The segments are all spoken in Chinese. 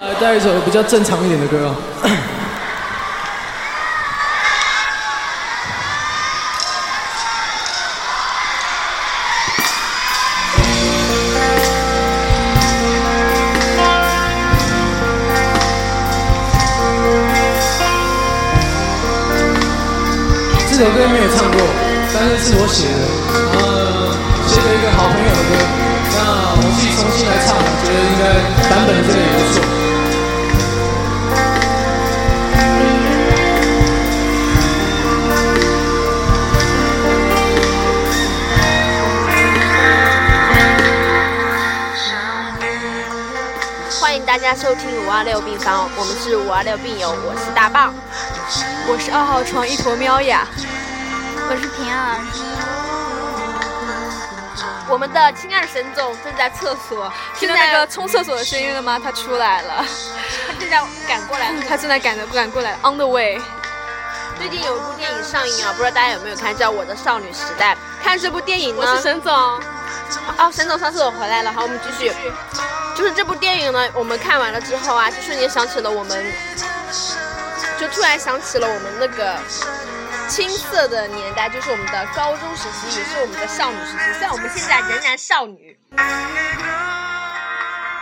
来带一首比较正常一点的歌啊。喵呀，我是平儿。我们的亲爱的沈总正在厕所，听到那个冲厕所的声音了吗？他出来了，他正在赶过来，他正在赶着赶过来，on the way。最近有一部电影上映啊，不知道大家有没有看，叫《我的少女时代》。看这部电影呢，我是沈总。哦，沈总上厕所回来了，好，我们继续。就是这部电影呢，我们看完了之后啊，就瞬间想起了我们。就突然想起了我们那个青涩的年代，就是我们的高中时期，也是我们的少女时期。虽然我们现在仍然少女。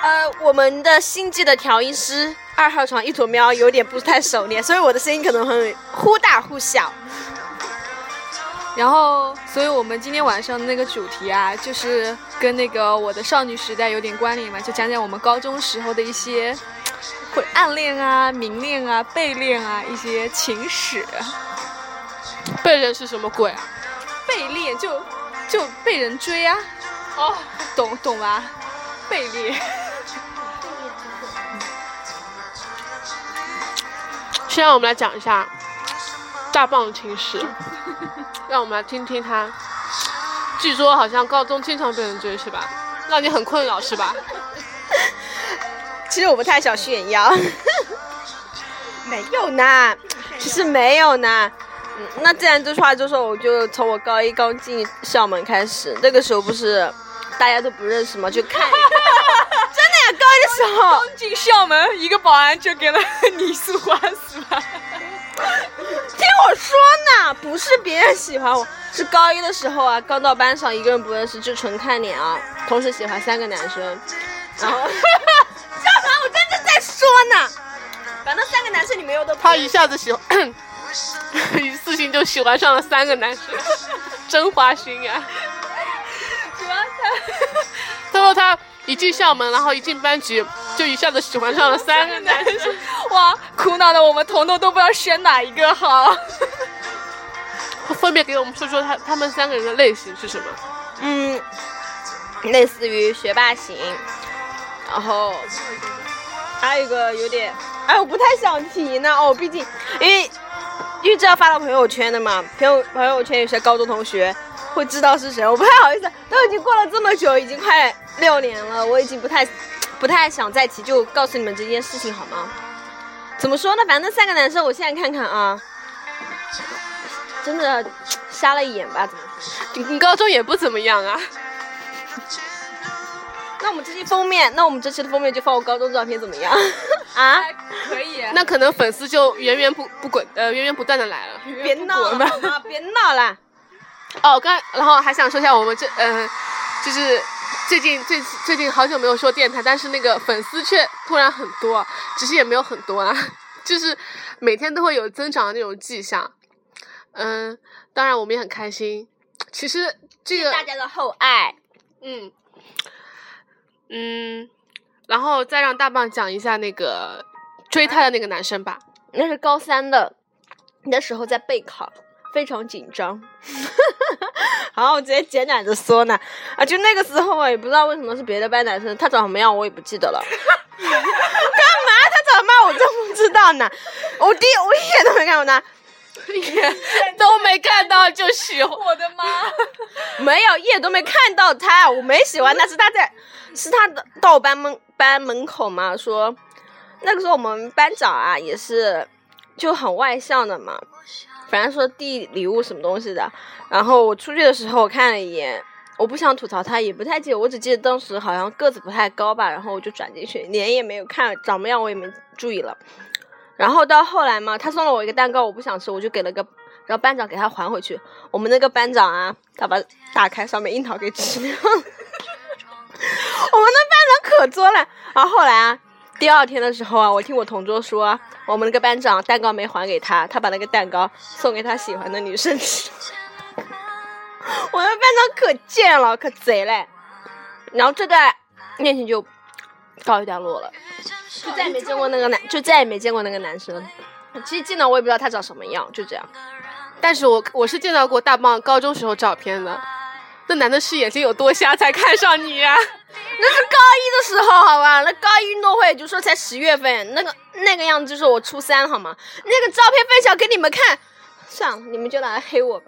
呃，我们的星际的调音师二号床一坨喵有点不太熟练，所以我的声音可能会忽大忽小。然后，所以我们今天晚上的那个主题啊，就是跟那个我的少女时代有点关联嘛，就讲讲我们高中时候的一些。会暗恋啊、明恋啊、被恋啊，一些情史。被恋是什么鬼啊？被恋就就被人追啊。哦，懂懂吧？被恋。现在我们来讲一下大棒的情史，让我们来听听他。据说好像高中经常被人追是吧？让你很困扰是吧？其实我不太想炫耀，没有呢，其实没有呢。嗯那既然这句话就说，我就从我高一刚进校门开始，那个时候不是大家都不认识吗？就看，真的呀，高一的时候刚进校门，一个保安就给了你一束花是吧？听我说呢，不是别人喜欢我，是高一的时候啊，刚到班上一个人不认识，就纯看脸啊，同时喜欢三个男生，然后。在说呢，反正三个男生你没有都。他一下子喜欢，一次性就喜欢上了三个男生，真花心呀！主要他。他说他一进校门，然后一进班级，就一下子喜欢上了三个男生。哇，苦恼的我们彤彤都不知道选哪一个好。分别给我们说说他他们三个人的类型是什么？嗯，类似于学霸型，然后。还有一个有点，哎，我不太想提呢。哦，毕竟，因为，因为这要发到朋友圈的嘛，朋友朋友圈有些高中同学会知道是谁，我不太好意思。都已经过了这么久，已经快六年了，我已经不太，不太想再提，就告诉你们这件事情好吗？怎么说呢？反正三个男生，我现在看看啊，真的瞎了眼吧？怎么说？你高中也不怎么样啊。那我们这期封面，那我们这期的封面就放我高中照片怎么样？啊，可以。那可能粉丝就源源不不滚，呃，源源不断的来了。别闹了，别闹了。哦，刚然后还想说一下，我们这，嗯，就是最近最最近好久没有说电台，但是那个粉丝却突然很多，其实也没有很多啊，就是每天都会有增长的那种迹象。嗯，当然我们也很开心。其实这个大家的厚爱，嗯。嗯，然后再让大棒讲一下那个追他的那个男生吧。那是高三的，那时候在备考，非常紧张。好，我直接简短的说呢，啊，就那个时候啊，也不知道为什么是别的班男生，他长什么样我也不记得了。干嘛？他长什么样我真不知道呢？我第我一眼都没看过他。都没看到就喜欢，我的妈！没有一眼都没看到他，我没喜欢，那是他在，是他的到班门班门口嘛，说那个时候我们班长啊也是就很外向的嘛，反正说递礼物什么东西的，然后我出去的时候我看了一眼，我不想吐槽他，也不太记得，我只记得当时好像个子不太高吧，然后我就转进去，脸也没有看，长么样我也没注意了。然后到后来嘛，他送了我一个蛋糕，我不想吃，我就给了个，然后班长给他还回去。我们那个班长啊，他把打开上面樱桃给吃掉了。我们那班长可作了。然后后来啊，第二天的时候啊，我听我同桌说，我们那个班长蛋糕没还给他，他把那个蛋糕送给他喜欢的女生吃。我们班长可贱了，可贼嘞。然后这段恋情就告一段落了，就再也没见过那个男，就再也没见过那个男生。其实见到我也不知道他长什么样，就这样。但是我我是见到过大棒高中时候照片的，那男的是眼睛有多瞎才看上你呀、那是高一的时候，好吧？那高一运动会就说才十月份，那个那个样子就是我初三，好吗？那个照片分享给你们看，算了，你们就拿来黑我吧。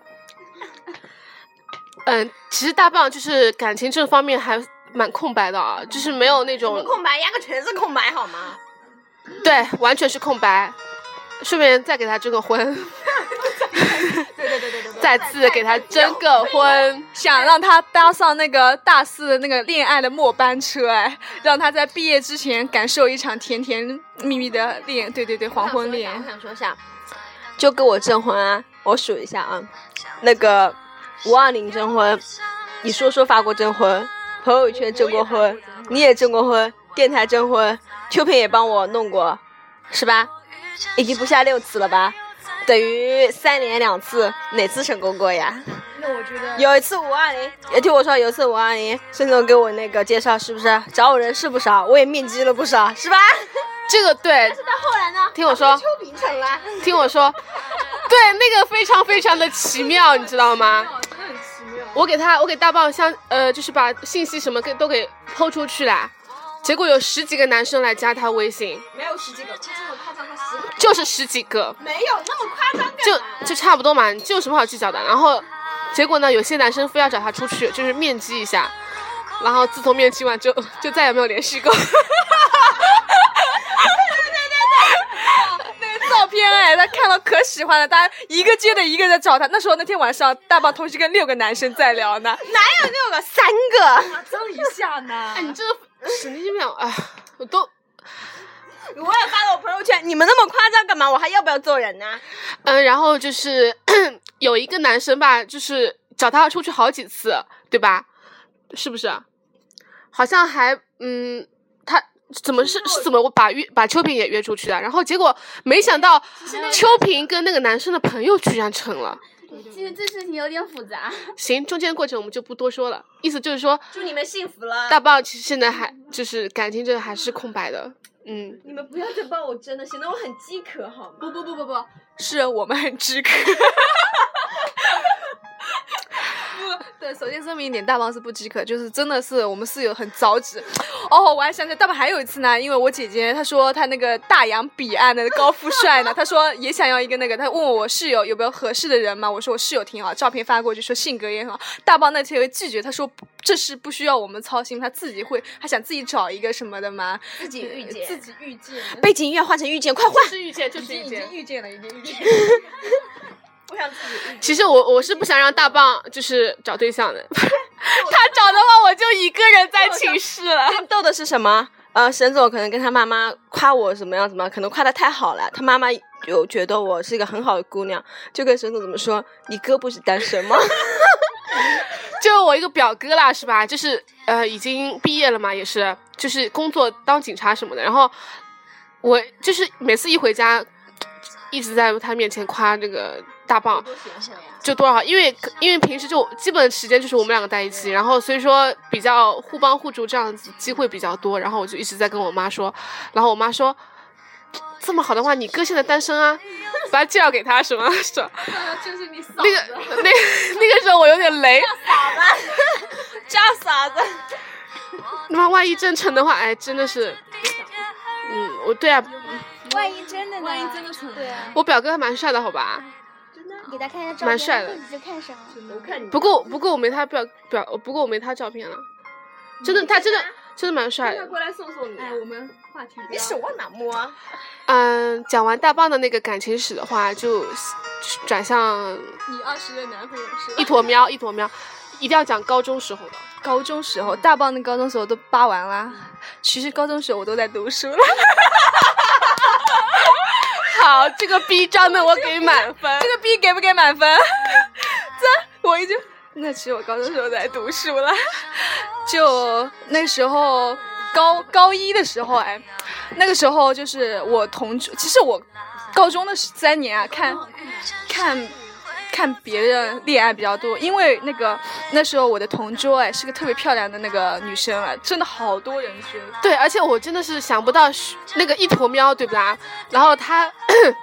嗯，其实大棒就是感情这方面还蛮空白的啊，就是没有那种空白，压根全是空白，好吗？对，完全是空白。顺便再给他征个婚，对对对对对再次给他征个婚。想让他搭上那个大四的那个恋爱的末班车，哎，让他在毕业之前感受一场甜甜蜜蜜的恋，对对对，黄昏恋我。想说一下，就给我征婚啊！我数一下啊，那个五二零征婚，你说说法国征婚，朋友圈征过婚，你也征过婚，电台征婚，秋萍也帮我弄过，是吧？已经不下六次了吧？等于三连两次，哪次成功过呀？那我觉得有一次五二零，也听我说有一次五二零，孙总给我那个介绍是不是？找我人是不少，我也面基了不少，是吧？这个对，但是到后来呢？听我说秋萍成了。听我说，对，那个非常非常的奇妙，你知道吗？我给他，我给大棒相，呃，就是把信息什么给都给抛出去了，结果有十几个男生来加他微信，没有十几个，这么夸张，他十就是十几个，没有那么夸张就就差不多嘛，这有什么好计较的？然后，结果呢，有些男生非要找他出去，就是面基一下，然后自从面基完就就再也没有联系过。他看了可喜欢了，大家一个接着一个在找他。那时候那天晚上，大宝同时跟六个男生在聊呢，哪有六个？三个。争一下呢哎，你这个神经病！哎，我都 我也发了我朋友圈，你们那么夸张干嘛？我还要不要做人呢？嗯，然后就是 有一个男生吧，就是找他出去好几次，对吧？是不是？好像还嗯，他怎么是是怎么我把约把秋萍也约出去的？然后结果没想到秋萍跟那个男生的朋友居然成了。其实这事情有点复杂。行，中间的过程我们就不多说了，意思就是说，祝你们幸福了。大棒其实现在还就是感情这个还是空白的，嗯。你们不要再帮我争了，显得我很饥渴好吗？不不不不不，是我们很饥渴。首先声明一点，大棒是不饥渴，就是真的是我们室友很着急。哦，我还想起来，大棒还有一次呢，因为我姐姐她说她那个大洋彼岸的高富帅呢，她说也想要一个那个，她问我室友有没有合适的人嘛，我说我室友挺好，照片发过去，说性格也很好。大棒那天又拒绝，他说这事不需要我们操心，他自己会，他想自己找一个什么的嘛，自己遇见自己遇见，背景音乐换成遇见，快换！是遇见，就是遇见已经。遇见了，已经遇见。我想自己。其实我我是不想让大棒就是找对象的，他找的话我就一个人在寝室了。最逗的是什么？呃，沈总可能跟他妈妈夸我怎么样怎么样，可能夸的太好了，他妈妈有觉得我是一个很好的姑娘，就跟沈总怎么说？你哥不是单身吗？就我一个表哥啦，是吧？就是呃已经毕业了嘛，也是就是工作当警察什么的。然后我就是每次一回家，一直在他面前夸这个大棒，就多少，因为因为平时就基本时间就是我们两个在一起，然后所以说比较互帮互助，这样子机会比较多。然后我就一直在跟我妈说，然后我妈说。这么好的话，你哥现在单身啊，把他介绍给他什么？说就是你那个那个那个时候我有点雷，叫 傻子。那么万一真成的话，哎，真的是，嗯，我对啊，万一真的呢？万一真的成对啊，我表哥还蛮帅的，好吧？给他看一下照片，蛮帅的不过不过我没他表表，不过我没他照片了，真的他真的真的蛮帅的。过来送送你。哎，我们话题你手往哪摸啊？嗯，讲完大棒的那个感情史的话，就转向你二十的男朋友是吧一坨喵一坨喵。一定要讲高中时候的。高中时候，大棒的高中时候都扒完啦。其实高中时候我都在读书了。好，这个 B 张的我给满分。这个 B 给不给满分？这我已经，那其实我高中时候在读书了。就那时候高高一的时候，哎，那个时候就是我同桌，其实我高中的三年啊，看看看别人恋爱比较多，因为那个那时候我的同桌哎是个特别漂亮的那个女生啊，真的好多人追。对，而且我真的是想不到那个一坨喵，对不啦？然后他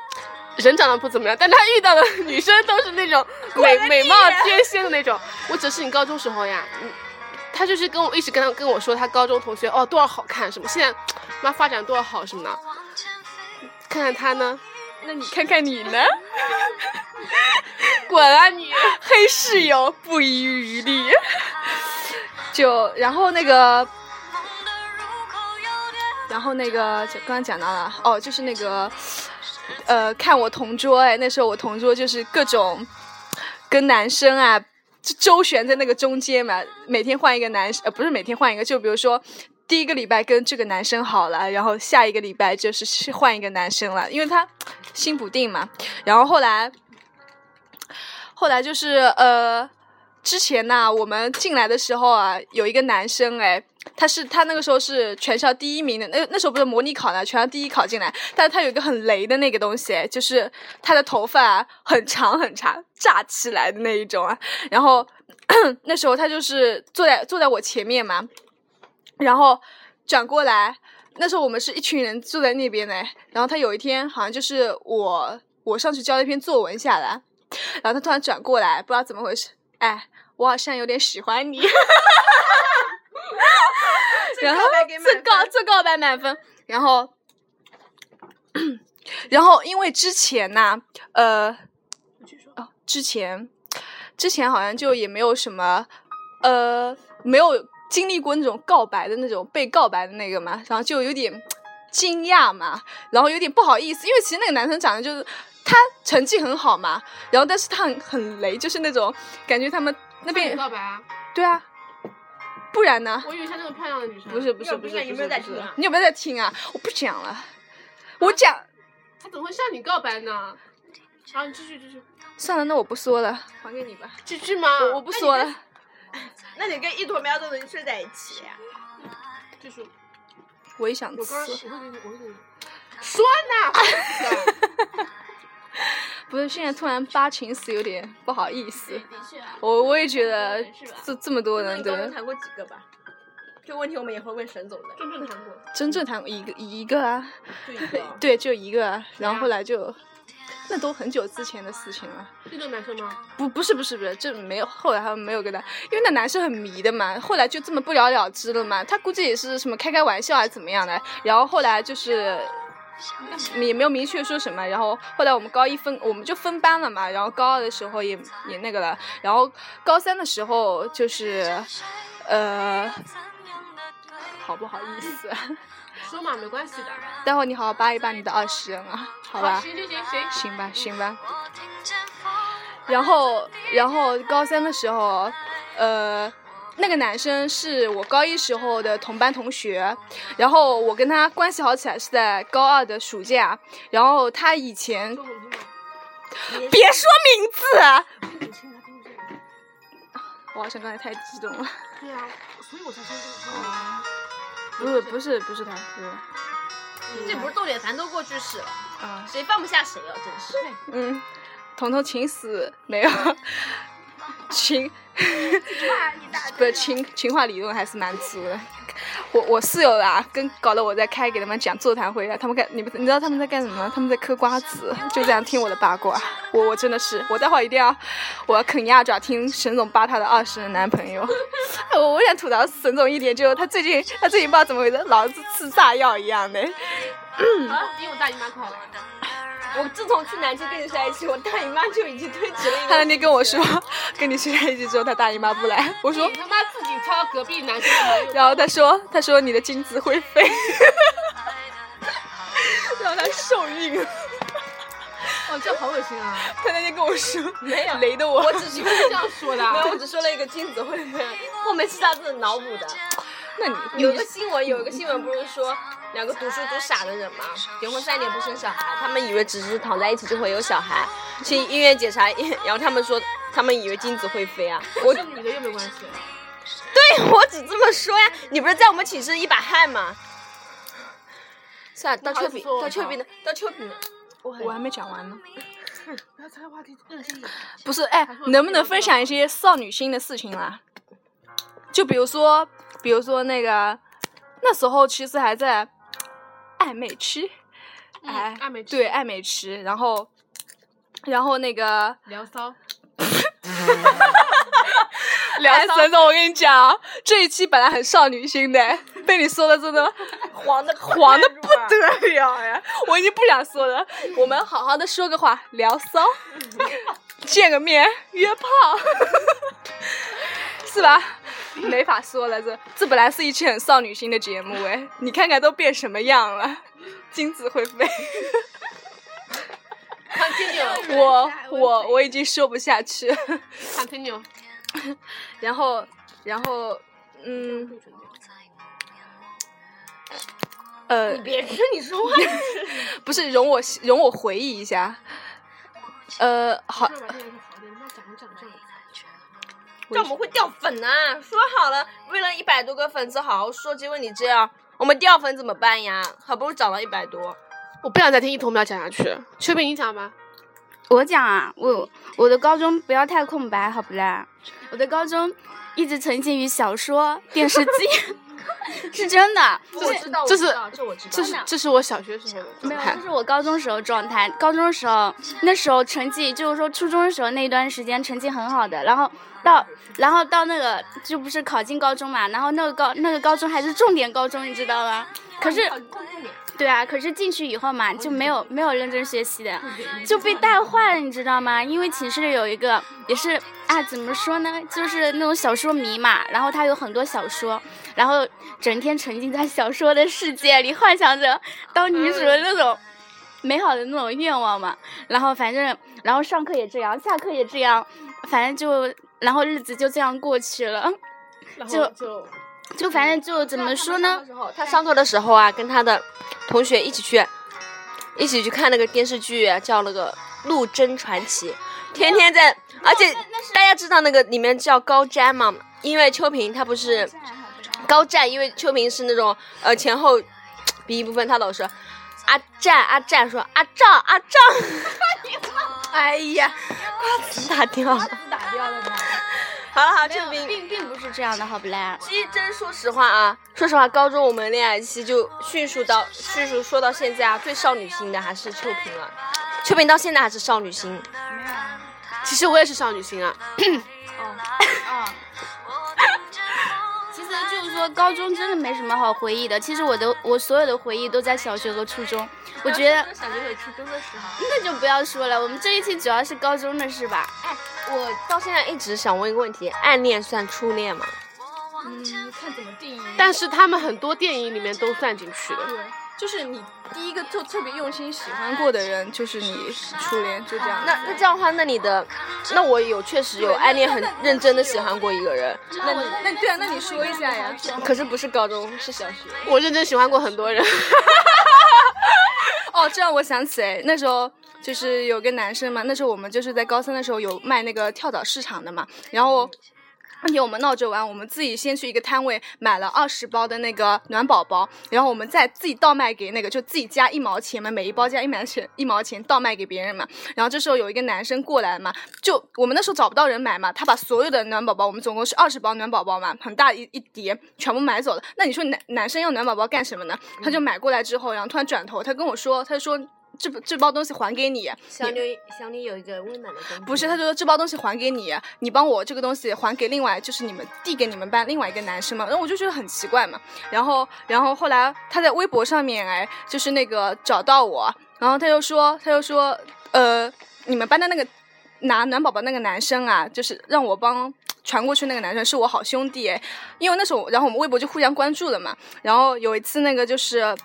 人长得不怎么样，但他遇到的女生都是那种 美美貌天仙的那种。我只是你高中时候呀，嗯，他就是跟我一直跟他跟我说他高中同学哦多少好看什么，现在妈发展多少好什么的。看看他呢，那你看看你呢？滚啊你！黑室友不遗余力。就然后那个，然后那个就刚刚讲到了哦，就是那个呃，看我同桌哎，那时候我同桌就是各种跟男生啊就周旋在那个中间嘛，每天换一个男生呃，不是每天换一个，就比如说。第一个礼拜跟这个男生好了，然后下一个礼拜就是是换一个男生了，因为他心不定嘛。然后后来，后来就是呃，之前呢，我们进来的时候啊，有一个男生哎，他是他那个时候是全校第一名的，那那时候不是模拟考呢，全校第一考进来，但是他有一个很雷的那个东西，就是他的头发很长很长，炸起来的那一种啊。然后 那时候他就是坐在坐在我前面嘛。然后转过来，那时候我们是一群人坐在那边的。然后他有一天好像就是我，我上去交了一篇作文下来，然后他突然转过来，不知道怎么回事，哎，我好像有点喜欢你。然后这告这告白满分。然后，然后因为之前呢，呃，哦，之前之前好像就也没有什么，呃，没有。经历过那种告白的那种被告白的那个嘛，然后就有点惊讶嘛，然后有点不好意思，因为其实那个男生长得就是他成绩很好嘛，然后但是他很很雷，就是那种感觉他们那边告白啊，对啊，不然呢？我以为像那种漂亮的女生，不是不是不是，你有没有在听啊？你有没有在听啊？我不讲了，我讲，他怎么会向你告白呢？好，你继续继续。算了，那我不说了，还给你吧。继续吗？我我不说了。那你跟一坨喵都能睡在一起呀？就是，我也想吃。说呢？不是，现在突然发情死有点不好意思。我我也觉得这这么多人，对。谈过几个吧？这个问题我们也会问沈总的。真正谈过？真正谈过一个一个啊？就一个。对，就一个啊，然后后来就。那都很久之前的事情了。这个男生吗？不，不是，不是，不是，这没有。后来他们没有跟他，因为那男生很迷的嘛。后来就这么不了了之了嘛。他估计也是什么开开玩笑还是怎么样的。然后后来就是也没有明确说什么。然后后来我们高一分，我们就分班了嘛。然后高二的时候也也那个了。然后高三的时候就是呃，好不好意思？说嘛，没关系的。待会儿你好好扒一扒你的二十人啊，好吧？行行行行。行吧，行吧。然后，然后高三的时候，呃，那个男生是我高一时候的同班同学，然后我跟他关系好起来是在高二的暑假，然后他以前，别说名字。我好像刚才太激动了。对啊，所以我才说这个。不是不是不是他，这不是重点，咱都过去式了，啊，谁放不下谁啊，真是。嗯，彤彤情死没有？情，不是情情话理论还是蛮足的。我我室友啊，跟搞得我在开给他们讲座谈会啊，他们干你们你知道他们在干什么？他们在嗑瓜子，就这样听我的八卦。我我真的是，我待会儿一定要，我要啃鸭爪听沈总扒他的二十的男朋友。我我想吐槽沈总一点，就是他最近他最近不知道怎么回事，老是吃炸药一样的。啊，比我大姨妈快了。我自从去南京跟你在一起，我大姨妈就已经推迟了。他那天跟我说，跟你睡在一起之后，他大姨妈不来。我说你他妈自己挑隔壁男生的然后他说，他说你的精子会飞，让他受孕。哦这样好恶心啊！他那天跟我说，没有雷的我，我只是这样说的啊 没有，我只说了一个精子会飞，后面是他自己脑补的。那你有一个新闻，有一个新闻不是说两个读书读傻的人嘛，结婚三年不生小孩，他们以为只是躺在一起就会有小孩，去医院检查，然后他们说他们以为精子会飞啊。我跟你的又没关系。对我只这么说呀，你不是在我们寝室一把汗吗？算了，到丘比，到丘比呢，到丘比的，我我还没讲完呢。不要岔开话题，恶心你。不是，哎，能不能分享一些少女心的事情啦？就比如说，比如说那个，那时候其实还在暧昧吃，哎，暧昧期对暧昧吃，然后，然后那个聊骚，聊神总，我跟你讲，这一期本来很少女心的，被你说的真的 黄的黄的不得了呀！我已经不想说了，我们好好的说个话，聊骚，见个面，约炮，是吧？没法说了，这这本来是一期很少女心的节目哎，你看看都变什么样了，金子会飞，continue 我我我已经说不下去。了，continue，然后然后嗯。呃，你别跟你说话，不是容我容我回忆一下，呃，好，说把这。我们会掉粉啊！说好了，为了一百多个粉丝好好说，结果你这样，我们掉粉怎么办呀？好不容易涨到一百多，我不想再听一头苗讲下去。秋萍，你讲吧。我讲啊，我我的高中不要太空白，好不啦？我的高中一直沉浸于小说、电视剧，是真的。我知道，这是这我知道，这是这是我小学时候的没有，状态这。是我高中时候状态。高中时候，那时候成绩就是说初中的时候那一段时间成绩很好的，然后到然后到那个就不是考进高中嘛，然后那个高那个高中还是重点高中，你知道吗？可是对啊，可是进去以后嘛，就没有没有认真学习的，就被带坏了，你知道吗？因为寝室里有一个也是啊，怎么说呢，就是那种小说迷嘛，然后他有很多小说，然后整天沉浸在小说的世界里，幻想着当女主的那种美好的那种愿望嘛。然后反正，然后上课也这样，下课也这样，反正就，然后日子就这样过去了。然就就就反正就怎么说呢？他上课的时候啊，跟他的同学一起去，一起去看那个电视剧，叫那个《陆贞传奇》，天天在，而且大家知道那个里面叫高瞻嘛？因为秋萍她不是高湛，因为秋萍是那种呃前后鼻音部分，他老是阿湛阿湛说阿丈阿丈，哎呀，瓜子打掉了，打掉了呢。好了好，秋萍。并并不是这样的，好不啦？其实真说实话啊，说实话，高中我们恋爱期就迅速到迅速说到现在啊，最少女心的还是秋萍了。秋萍到现在还是少女心，其实我也是少女心啊。哦。其实就是说，高中真的没什么好回忆的。其实我的我所有的回忆都在小学和初中。我觉得小学和初中的时候，那就不要说了，我们这一期主要是高中的是吧？我到现在一直想问一个问题：暗恋算初恋吗？嗯，看怎么定义。但是他们很多电影里面都算进去的。对，就是你第一个就特别用心喜欢过的人，就是你初恋，就这样。那那这样的话，那你的，那我有确实有暗恋很认真的喜欢过一个人，那你那对啊，那你说一下呀。可是不是高中，是小学。我认真喜欢过很多人。哦，这让我想起哎，那时候就是有个男生嘛，那时候我们就是在高三的时候有卖那个跳蚤市场的嘛，然后。那天我们闹着玩，我们自己先去一个摊位买了二十包的那个暖宝宝，然后我们再自己倒卖给那个，就自己加一毛钱嘛，每一包加一毛钱，一毛钱倒卖给别人嘛。然后这时候有一个男生过来嘛，就我们那时候找不到人买嘛，他把所有的暖宝宝，我们总共是二十包暖宝宝嘛，很大一一叠，全部买走了。那你说男男生要暖宝宝干什么呢？他就买过来之后，然后突然转头，他跟我说，他就说。这这包东西还给你，想你想你有一个温暖的冬天。不是，他就说这包东西还给你，你帮我这个东西还给另外，就是你们递给你们班另外一个男生嘛。然后我就觉得很奇怪嘛。然后，然后后来他在微博上面哎，就是那个找到我，然后他就说，他就说，呃，你们班的那个拿暖宝宝那个男生啊，就是让我帮。传过去那个男生是我好兄弟哎，因为那时候，然后我们微博就互相关注了嘛。然后有一次那个就是。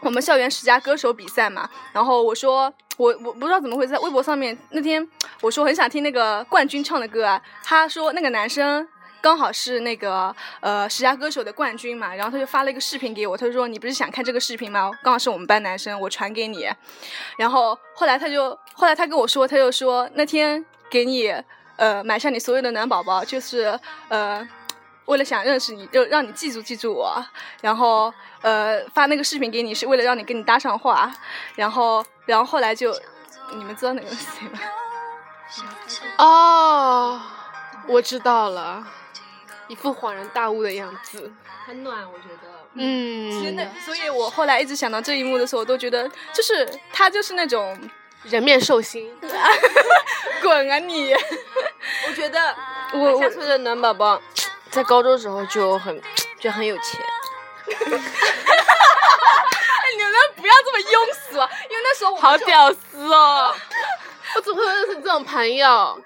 我们校园十佳歌手比赛嘛，然后我说 我我不知道怎么会在微博上面那天我说很想听那个冠军唱的歌啊，他说那个男生。刚好是那个呃十佳歌手的冠军嘛，然后他就发了一个视频给我，他就说你不是想看这个视频吗？刚好是我们班男生，我传给你。然后后来他就后来他跟我说，他就说那天给你呃买下你所有的暖宝宝，就是呃为了想认识你，就让你记住记住我。然后呃发那个视频给你是为了让你跟你搭上话。然后然后后来就你们知道那个谁吗？哦，我知道了。一副恍然大悟的样子，很暖，我觉得。嗯，真的，所以我后来一直想到这一幕的时候，我都觉得，就是他就是那种人面兽心，滚啊你！我觉得我下村的暖宝宝，在高中时候就很就很有钱。你们不要这么庸俗啊！因为那时候我好屌丝哦，我怎么会认识这种朋友？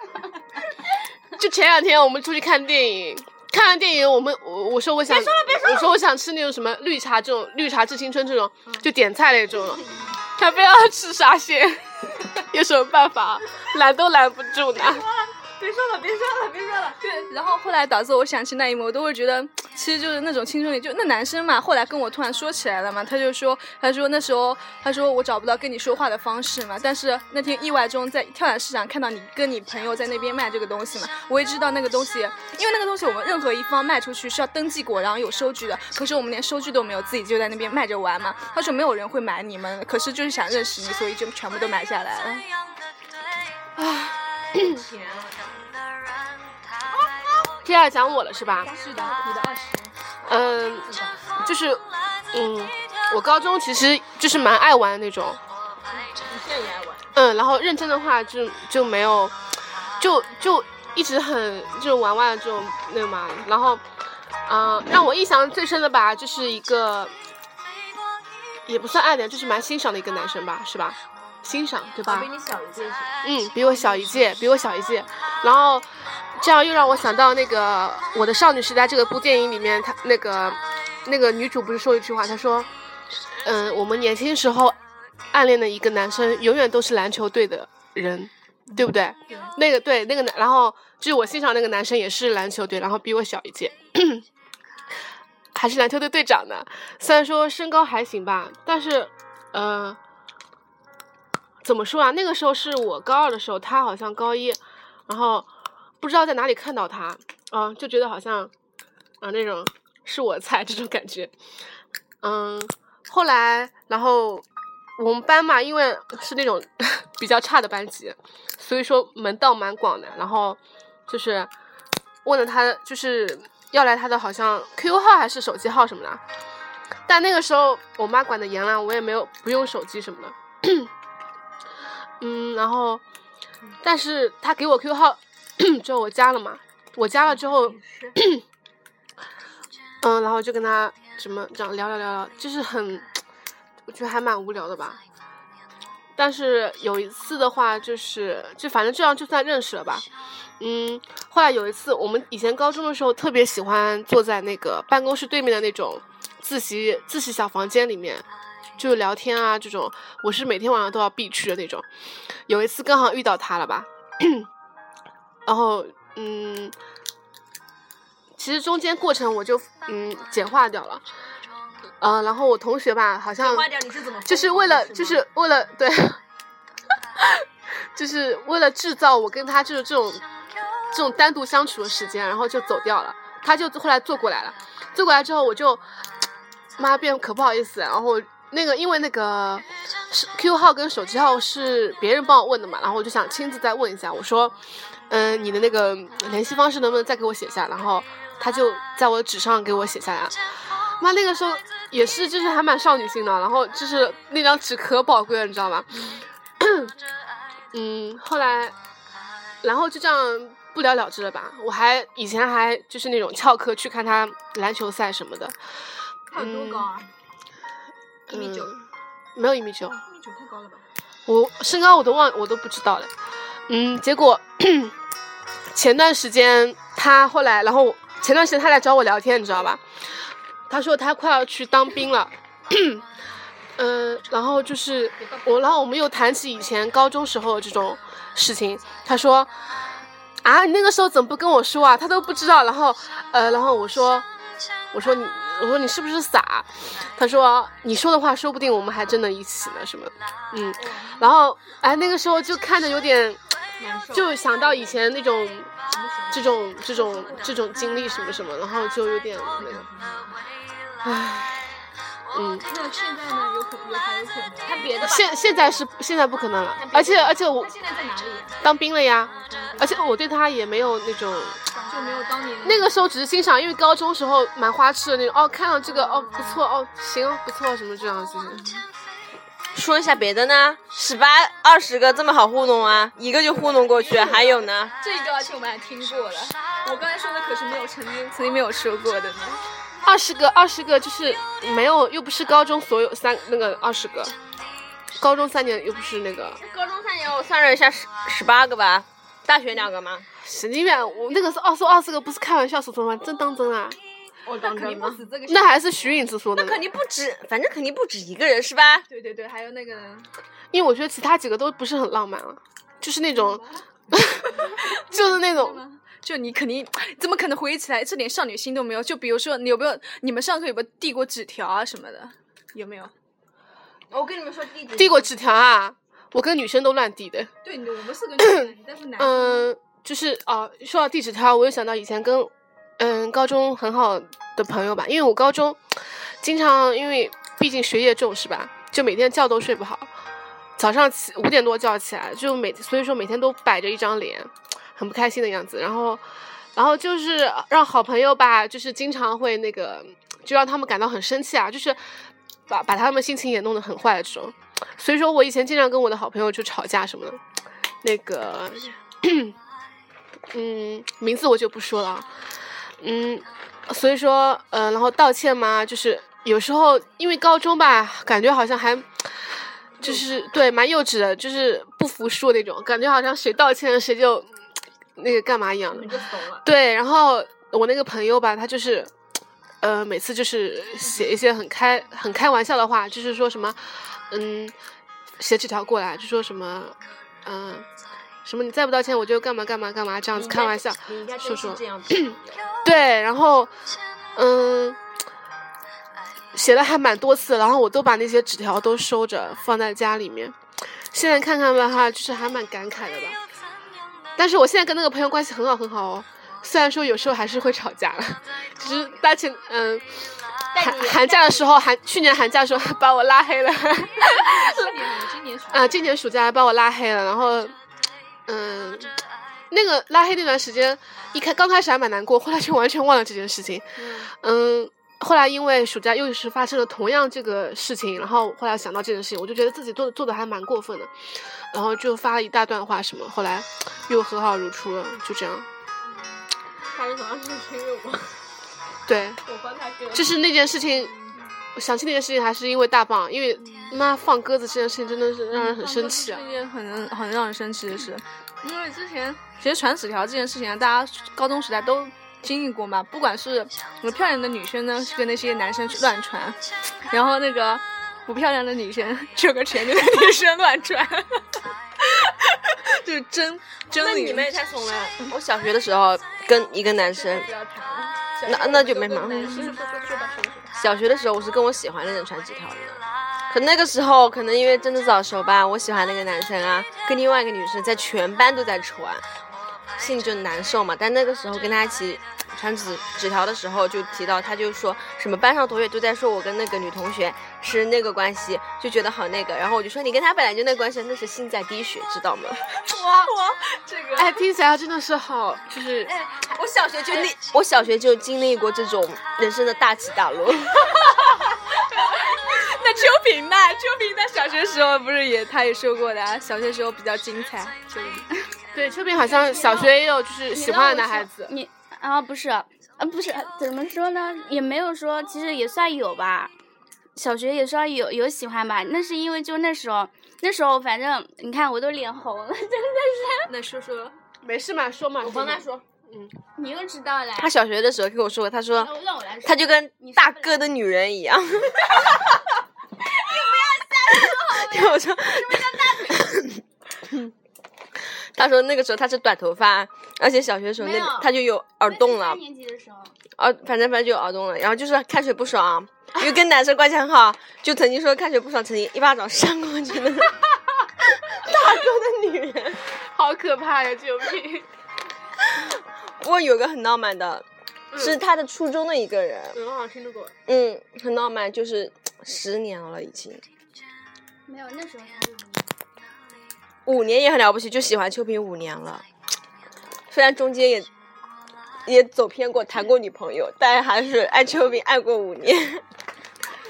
就前两天我们出去看电影。看完电影，我们我我说我想，我说我想吃那种什么绿茶这种绿茶致青春这种，就点菜那种，他非要吃沙县，有什么办法？拦都拦不住呢。别说了，别说了，别说了。对，然后后来导致我想起那一幕，我都会觉得，其实就是那种青春里，就那男生嘛。后来跟我突然说起来了嘛，他就说，他说那时候，他说我找不到跟你说话的方式嘛。但是那天意外中在跳蚤市场看到你跟你朋友在那边卖这个东西嘛，我也知道那个东西，因为那个东西我们任何一方卖出去是要登记过，然后有收据的。可是我们连收据都没有，自己就在那边卖着玩嘛。他说没有人会买你们，可是就是想认识你，所以就全部都买下来了。唉。接下来讲我了是吧？是的，你的二十。嗯，就是，嗯，我高中其实就是蛮爱玩的那种。你现在也爱玩？嗯，然后认真的话就就没有，就就一直很这种玩玩的这种那个嘛。然后，嗯，让我印象最深的吧，就是一个，也不算爱恋，就是蛮欣赏的一个男生吧，是吧？欣赏对吧？比你小一届？嗯，比我小一届，比我小一届。然后。这样又让我想到那个《我的少女时代》这个部电影里面，她那个那个女主不是说一句话，她说：“嗯，我们年轻时候暗恋的一个男生，永远都是篮球队的人，对不对？那个对那个男，然后就是我欣赏那个男生也是篮球队，然后比我小一届，还是篮球队队长呢。虽然说身高还行吧，但是，呃，怎么说啊？那个时候是我高二的时候，他好像高一，然后。”不知道在哪里看到他，啊，就觉得好像，啊，那种是我菜这种感觉，嗯，后来，然后我们班嘛，因为是那种 比较差的班级，所以说门道蛮广的，然后就是问了他，就是要来他的好像 QQ 号还是手机号什么的，但那个时候我妈管的严了，我也没有不用手机什么的，嗯，然后，但是他给我 QQ 号。之后我加了嘛，我加了之后，嗯，然后就跟他什么这样聊聊聊聊，就是很，我觉得还蛮无聊的吧。但是有一次的话，就是就反正这样就算认识了吧。嗯，后来有一次，我们以前高中的时候特别喜欢坐在那个办公室对面的那种自习自习小房间里面，就聊天啊这种，我是每天晚上都要必去的那种。有一次刚好遇到他了吧。然后，嗯，其实中间过程我就嗯简化掉了，呃，然后我同学吧，好像就是为了就是为了对，就是为了制造我跟他就是这种这种单独相处的时间，然后就走掉了。他就后来坐过来了，坐过来之后我就妈变可不好意思，然后那个因为那个是 Q 号跟手机号是别人帮我问的嘛，然后我就想亲自再问一下，我说。嗯，你的那个联系方式能不能再给我写下？然后他就在我的纸上给我写下来。妈，那个时候也是，就是还蛮少女心的。然后就是那张纸可宝贵了，你知道吗？嗯，后来，然后就这样不了了之了吧。我还以前还就是那种翘课去看他篮球赛什么的。他有多高啊？一米九？没有一米九。一米九太高了吧？我身高我都忘，我都不知道了。嗯，结果。前段时间他后来，然后前段时间他来找我聊天，你知道吧？他说他快要去当兵了，嗯、然后就是我，然后我们又谈起以前高中时候这种事情，他说啊，你那个时候怎么不跟我说啊？他都不知道。然后呃，然后我说我说你我说你是不是傻？他说你说的话说不定我们还真的一起呢什么，嗯，然后哎那个时候就看着有点。就想到以前那种这种这种这种经历什么什么，然后就有点那个，唉，嗯，那现在呢？有可有还有可能？看别的吧。现现在是现在不可能了，而且而且我现在在哪里？当兵了呀，而且我对他也没有那种，就没有当年那个时候只是欣赏，因为高中时候蛮花痴的那种，哦，看到这个哦不错哦行哦不错什么这样子，说一下别的呢？十八二十个这么好糊弄啊？一个就糊弄过去，还有呢？这个，而且我们还听过了。我刚才说的可是没有曾经曾经没有说过的呢。二十个二十个就是没有，又不是高中所有三那个二十个，高中三年又不是那个。高中三年我算了一下，十十八个吧。大学两个吗？神经病！我那个是二十二十个，不是开玩笑说说吗？真当真啊？我那肯定不止这个。那还是徐颖子说的。那肯定不止，反正肯定不止一个人是吧？对对对，还有那个，因为我觉得其他几个都不是很浪漫了，就是那种，就是那种。就你肯定怎么可能回忆起来这点少女心都没有？就比如说你有没有你们上课有没有递过纸条啊什么的？有没有？我跟你们说递递过纸条啊，我跟女生都乱递的。对，我们是跟女生，但是男生。嗯，就是哦，说到递纸条，我又想到以前跟嗯高中很好的朋友吧，因为我高中经常因为毕竟学业重是吧，就每天觉都睡不好，早上起五点多就要起来，就每所以说每天都摆着一张脸。很不开心的样子，然后，然后就是让好朋友吧，就是经常会那个，就让他们感到很生气啊，就是把把他们心情也弄得很坏的这种。所以说我以前经常跟我的好朋友就吵架什么的，那个，嗯，名字我就不说了，嗯，所以说，呃，然后道歉嘛，就是有时候因为高中吧，感觉好像还。就是对，蛮幼稚的，就是不服输那种感觉，好像谁道歉谁就。那个干嘛一样的？对，然后我那个朋友吧，他就是，呃，每次就是写一些很开、很开玩笑的话，就是说什么，嗯，写纸条过来，就说什么，嗯，什么你再不道歉，我就干嘛干嘛干嘛，这样子开玩笑，说说，对，然后，嗯，写的还蛮多次，然后我都把那些纸条都收着放在家里面，现在看看吧哈，就是还蛮感慨的吧。但是我现在跟那个朋友关系很好很好哦，虽然说有时候还是会吵架了，只是大前嗯寒寒假的时候寒去年寒假的时候还把我拉黑了，今年啊今年暑假还把我拉黑了，然后嗯那个拉黑那段时间一开刚开始还蛮难过，后来就完全忘了这件事情，嗯后来因为暑假又是发生了同样这个事情，然后后来想到这件事情，我就觉得自己做做的还蛮过分的。然后就发了一大段话什么，后来又和好如初了，就这样。他是好像是因为我，对，我帮他哥。就是那件事情，我想起那件事情还是因为大棒，因为妈放鸽子这件事情真的是让人很生气啊。一件很很让人生气的事，因为之前其实传纸条这件事情啊，大家高中时代都经历过嘛。不管是有漂亮的女生呢，去跟那些男生去乱传，然后那个。不漂亮的女生，就跟前面的女生乱传，就是真真。那你们也太怂了！我小学的时候跟一个男生，那那就没嘛。小学的时候我是跟我喜欢的人传纸条的，可那个时候可能因为真的早熟吧，我喜欢那个男生啊，跟另外一个女生在全班都在传，心里就难受嘛。但那个时候跟他一起。传纸纸条的时候就提到，他就说什么班上同学都在说我跟那个女同学是那个关系，就觉得好那个。然后我就说你跟他本来就那关系，那是心在滴血，知道吗？哇哇，这个哎，听起来真的是好，就是哎，我小学就历，我小学就经历过这种人生的大起大落。那秋萍呢？秋萍在小学时候不是也，他也说过的，啊小学时候比较精彩。秋萍，对，秋萍好像小学也有就是喜欢的男孩子。你。啊，不是，啊，不是，怎么说呢？也没有说，其实也算有吧。小学也算有有喜欢吧。那是因为就那时候，那时候反正你看我都脸红了，真的是。那说说，没事嘛，说嘛，我帮他说。嗯，你又知道了。他小学的时候跟我说，他说，他就跟大哥的女人一样。你不要 我说，他说那个时候他是短头发，而且小学的时候那他就有耳洞了三，年级的时候，啊反正反正就有耳洞了，然后就是看水不爽，因为跟男生关系很好，就曾经说看水不爽，曾经一巴掌扇过去的大哥的女人。好可怕呀！救命！不过有个很浪漫的，是他的初中的一个人，嗯，我好像听得过。嗯，很浪漫，就是十年了已经，没有那时候才五年也很了不起，就喜欢秋萍五年了，虽然中间也也走偏过，谈过女朋友，但还是爱秋萍爱过五年。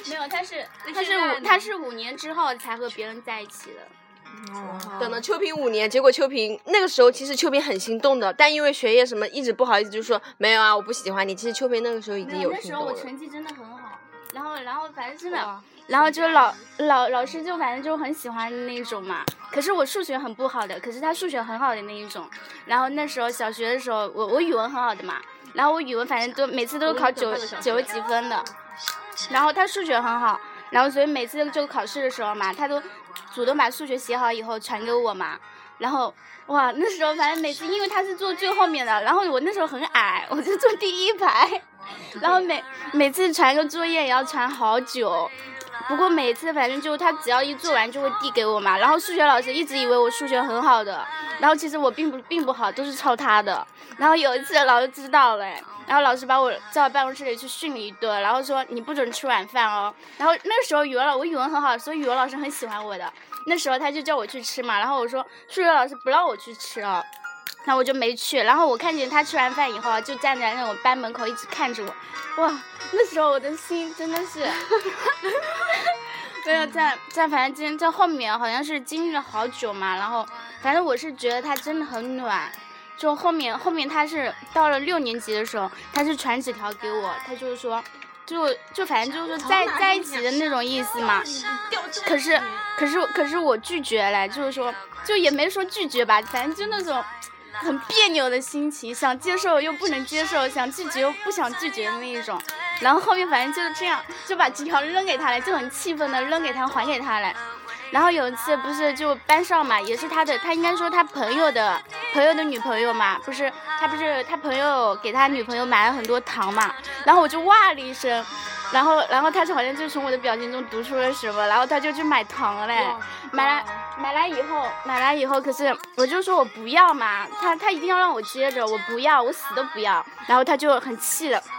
没有，他是他是五他是五年之后才和别人在一起的。等了秋萍五年，结果秋萍那个时候其实秋萍很心动的，但因为学业什么一直不好意思，就说没有啊，我不喜欢你。其实秋萍那个时候已经没有，那时候我。成绩真的很好，然后然后反正真的，然后就老老老师就反正就很喜欢那一种嘛。可是我数学很不好的，可是他数学很好的那一种。然后那时候小学的时候，我我语文很好的嘛，然后我语文反正都每次都考九九十几分的，然后他数学很好，然后所以每次就考试的时候嘛，他都主动把数学写好以后传给我嘛，然后。哇，那时候反正每次，因为他是坐最后面的，然后我那时候很矮，我就坐第一排，然后每每次传个作业也要传好久，不过每次反正就他只要一做完就会递给我嘛，然后数学老师一直以为我数学很好的，然后其实我并不并不好，都是抄他的。然后有一次老师知道了，然后老师把我叫到办公室里去训了一顿，然后说你不准吃晚饭哦。然后那个时候语文老我语文很好，所以语文老师很喜欢我的。那时候他就叫我去吃嘛，然后我说数学老师不让我去吃哦。后我就没去，然后我看见他吃完饭以后啊，就站在那种班门口一直看着我，哇，那时候我的心真的是，没有在在，反正今天在后面好像是经历了好久嘛，然后反正我是觉得他真的很暖，就后面后面他是到了六年级的时候，他是传纸条给我，他就是说。就就反正就是说在在一起的那种意思嘛，可是可是可是我拒绝了，就是说就也没说拒绝吧，反正就那种很别扭的心情，想接受又不能接受，想拒绝又不想拒绝的那一种。然后后面反正就是这样，就把纸条扔给他了，就很气愤的扔给他，还给他了。然后有一次不是就班上嘛，也是他的，他应该说他朋友的朋友的女朋友嘛，不是他不是他朋友给他女朋友买了很多糖嘛，然后我就哇了一声，然后然后他就好像就从我的表情中读出了什么，然后他就去买糖了嘞，买来买来以后买来以后，可是我就说我不要嘛，他他一定要让我接着，我不要，我死都不要，然后他就很气的。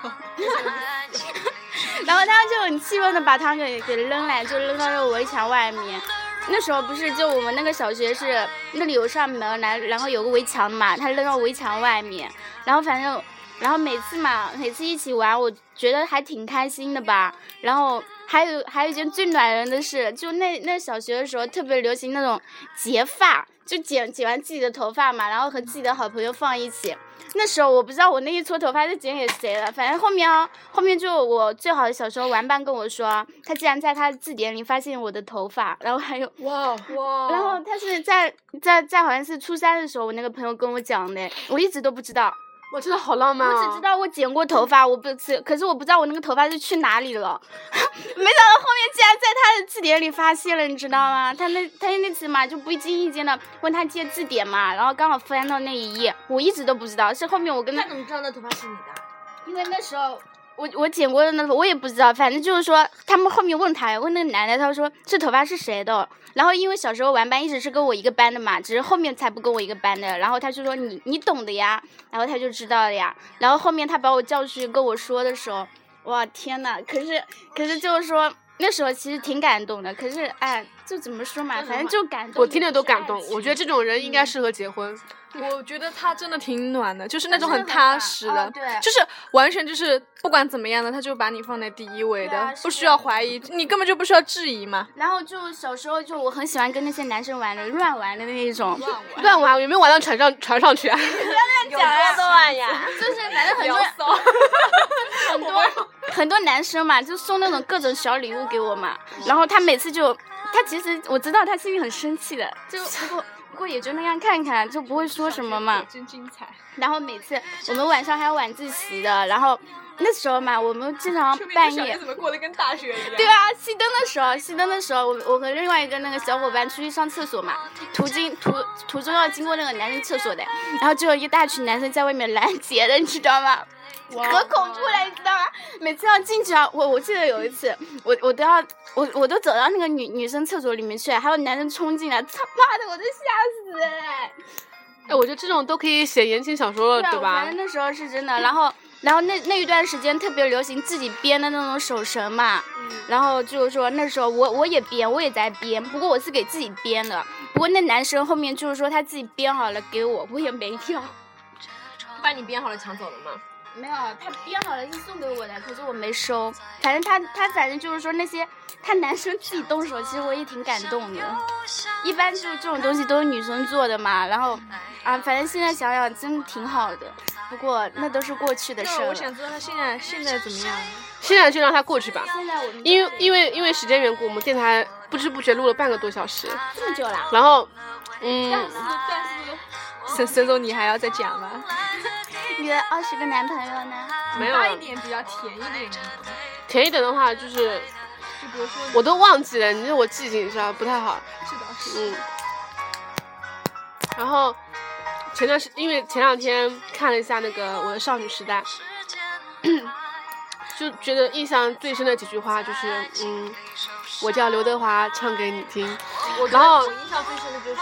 然后他就很气愤的把糖给给扔了，就扔到那个围墙外面。那时候不是就我们那个小学是那里有扇门来，然后有个围墙嘛，他扔到围墙外面。然后反正，然后每次嘛，每次一起玩，我觉得还挺开心的吧。然后还有还有一件最暖人的事，就那那小学的时候特别流行那种结发，就剪剪完自己的头发嘛，然后和自己的好朋友放一起。那时候我不知道我那一撮头发是剪给谁了，反正后面啊，后面就我最好的小时候玩伴跟我说，他竟然在他的字典里发现我的头发，然后还有哇哇！然后他是在在在好像是初三的时候，我那个朋友跟我讲的，我一直都不知道，我真的好浪漫我啊！只知道我剪过头发，我不知，可是我不知道我那个头发是去哪里了，没想到后面竟然在他的字典里发现了，你知道吗？他那他那次嘛就不经意间的问他借字典嘛，然后刚好翻到那一页，我一直都不知道，是后面我跟他怎么知道那头发是你的？因为那时候我我剪过的那个我也不知道，反正就是说他们后面问他问那个男的，他说这头发是谁的？然后因为小时候玩班一直是跟我一个班的嘛，只是后面才不跟我一个班的。然后他就说你你懂的呀，然后他就知道了呀。然后后面他把我叫去跟我说的时候，哇天呐！可是可是就是说那时候其实挺感动的，可是哎就怎么说嘛，反正就感动。我听着都感动。我觉得这种人应该适合结婚。我觉得他真的挺暖的，就是那种很踏实的，哦对就是完全就是不管怎么样的，他就把你放在第一位的，啊不需要怀疑，你根本就不需要质疑嘛。然后就小时候就我很喜欢跟那些男生玩的乱玩的那一种，乱玩有没有玩到船上船上去啊？不要乱呀？就是反正很多 很多很多男生嘛，就送那种各种小礼物给我嘛。然后他每次就，他其实我知道他心里很生气的，就不过不过也就那样看看，就不会说什么嘛。真精彩。然后每次我们晚上还有晚自习的，然后那时候嘛，我们经常半夜。怎么过得跟大学一样？对啊，熄灯的时候，熄灯的时候，我我和另外一个那个小伙伴出去上厕所嘛，途经途途中要经过那个男生厕所的，然后就有一大群男生在外面拦截的，你知道吗？可恐怖了，你知道吗？每次要进去啊，我我记得有一次，我我都要我我都走到那个女女生厕所里面去，还有男生冲进来，他妈的，我都吓死了。哎，我觉得这种都可以写言情小说了，对吧？反正那时候是真的，然后然后那那一段时间特别流行自己编的那种手绳嘛，然后就是说那时候我我也编，我也在编，不过我是给自己编的，不过那男生后面就是说他自己编好了给我，我也没要。把你编好了抢走了吗？没有，他编好了是送给我的，可是我没收。反正他他反正就是说那些他男生自己动手，其实我也挺感动的。一般就是这种东西都是女生做的嘛，然后啊，反正现在想想真的挺好的。不过那都是过去的事了。我想知道他现在现在怎么样？现在就让他过去吧，现在我们因为因为因为时间缘故，我们电台不知不觉录了半个多小时，这么久了，然后，嗯，沈沈总，你还要再讲吗？你的二十个男朋友呢？没有大一点比较甜一点的。甜一点的话就是就比如说，我都忘记了，你这我记性是吧不太好，是的，是嗯。然后前段时因为前两天看了一下那个我的少女时代，就觉得印象最深的几句话就是，嗯，我叫刘德华，唱给你听。然后我印象最深的就是，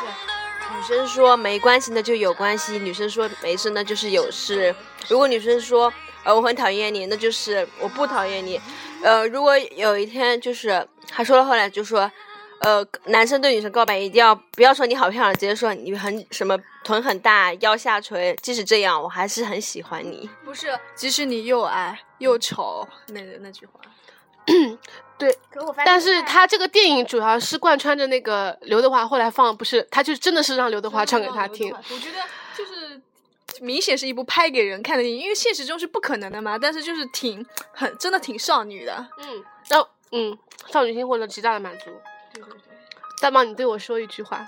女生说没关系那就有关系，女生说没事那就是有事。如果女生说呃我很讨厌你，那就是我不讨厌你。呃，如果有一天就是他说了后来就说，呃，男生对女生告白一定要不要说你好漂亮，直接说你很什么臀很大，腰下垂。即使这样，我还是很喜欢你。不是，即使你又矮又丑，那个那句话。对，可我发现，但是他这个电影主要是贯穿着那个刘德华后来放，不是，他就真的是让刘德华唱给他听。我觉得 就是明显是一部拍给人看的电影，因为现实中是不可能的嘛。但是就是挺很真的挺少女的。嗯，然后嗯，少女心获得极大的满足。对对对。大宝，你对我说一句话，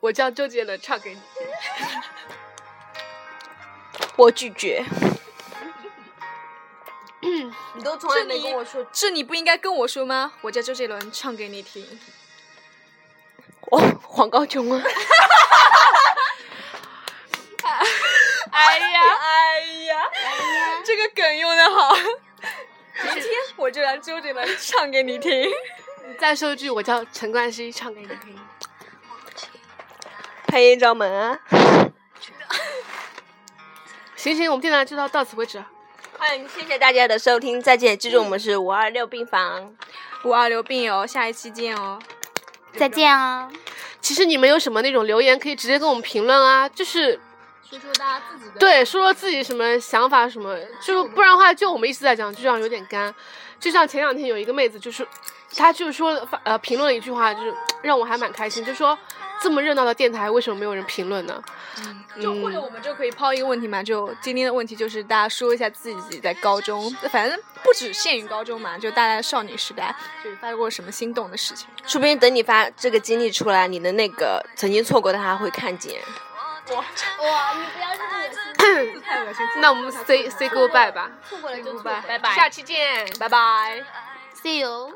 我叫周杰伦唱给你听。我拒绝。你都从来没跟我说，这你不应该跟我说吗？我叫周杰伦，唱给你听。哦黄高琼啊！哎呀哎呀哎呀！这个梗用的好。今 天我就让周杰伦唱给你听。你再说一句，我叫陈冠希，唱给你听。拍一张门啊！行行，我们电台就到到此为止。欢迎，谢谢大家的收听，再见！记住我们是五二六病房，五二六病友，下一期见哦。再见哦。其实你们有什么那种留言，可以直接跟我们评论啊，就是说说大家自己的。对，说说自己什么想法什么，就不然的话，就我们一直在讲，就这样有点干。就像前两天有一个妹子，就是她就说呃评论了一句话，就是让我还蛮开心，就说这么热闹的电台，为什么没有人评论呢？就或者我们就可以抛一个问题嘛，就今天的问题就是大家说一下自己在高中，反正不只限于高中嘛，就大家的少女时代，就是发生过什么心动的事情。说不定等你发这个经历出来，你的那个曾经错过的他会看见。哇哇，你不要这么恶心，太恶心。那我们 say say goodbye 吧，错过了就错过，拜拜，下期见，拜拜。See you。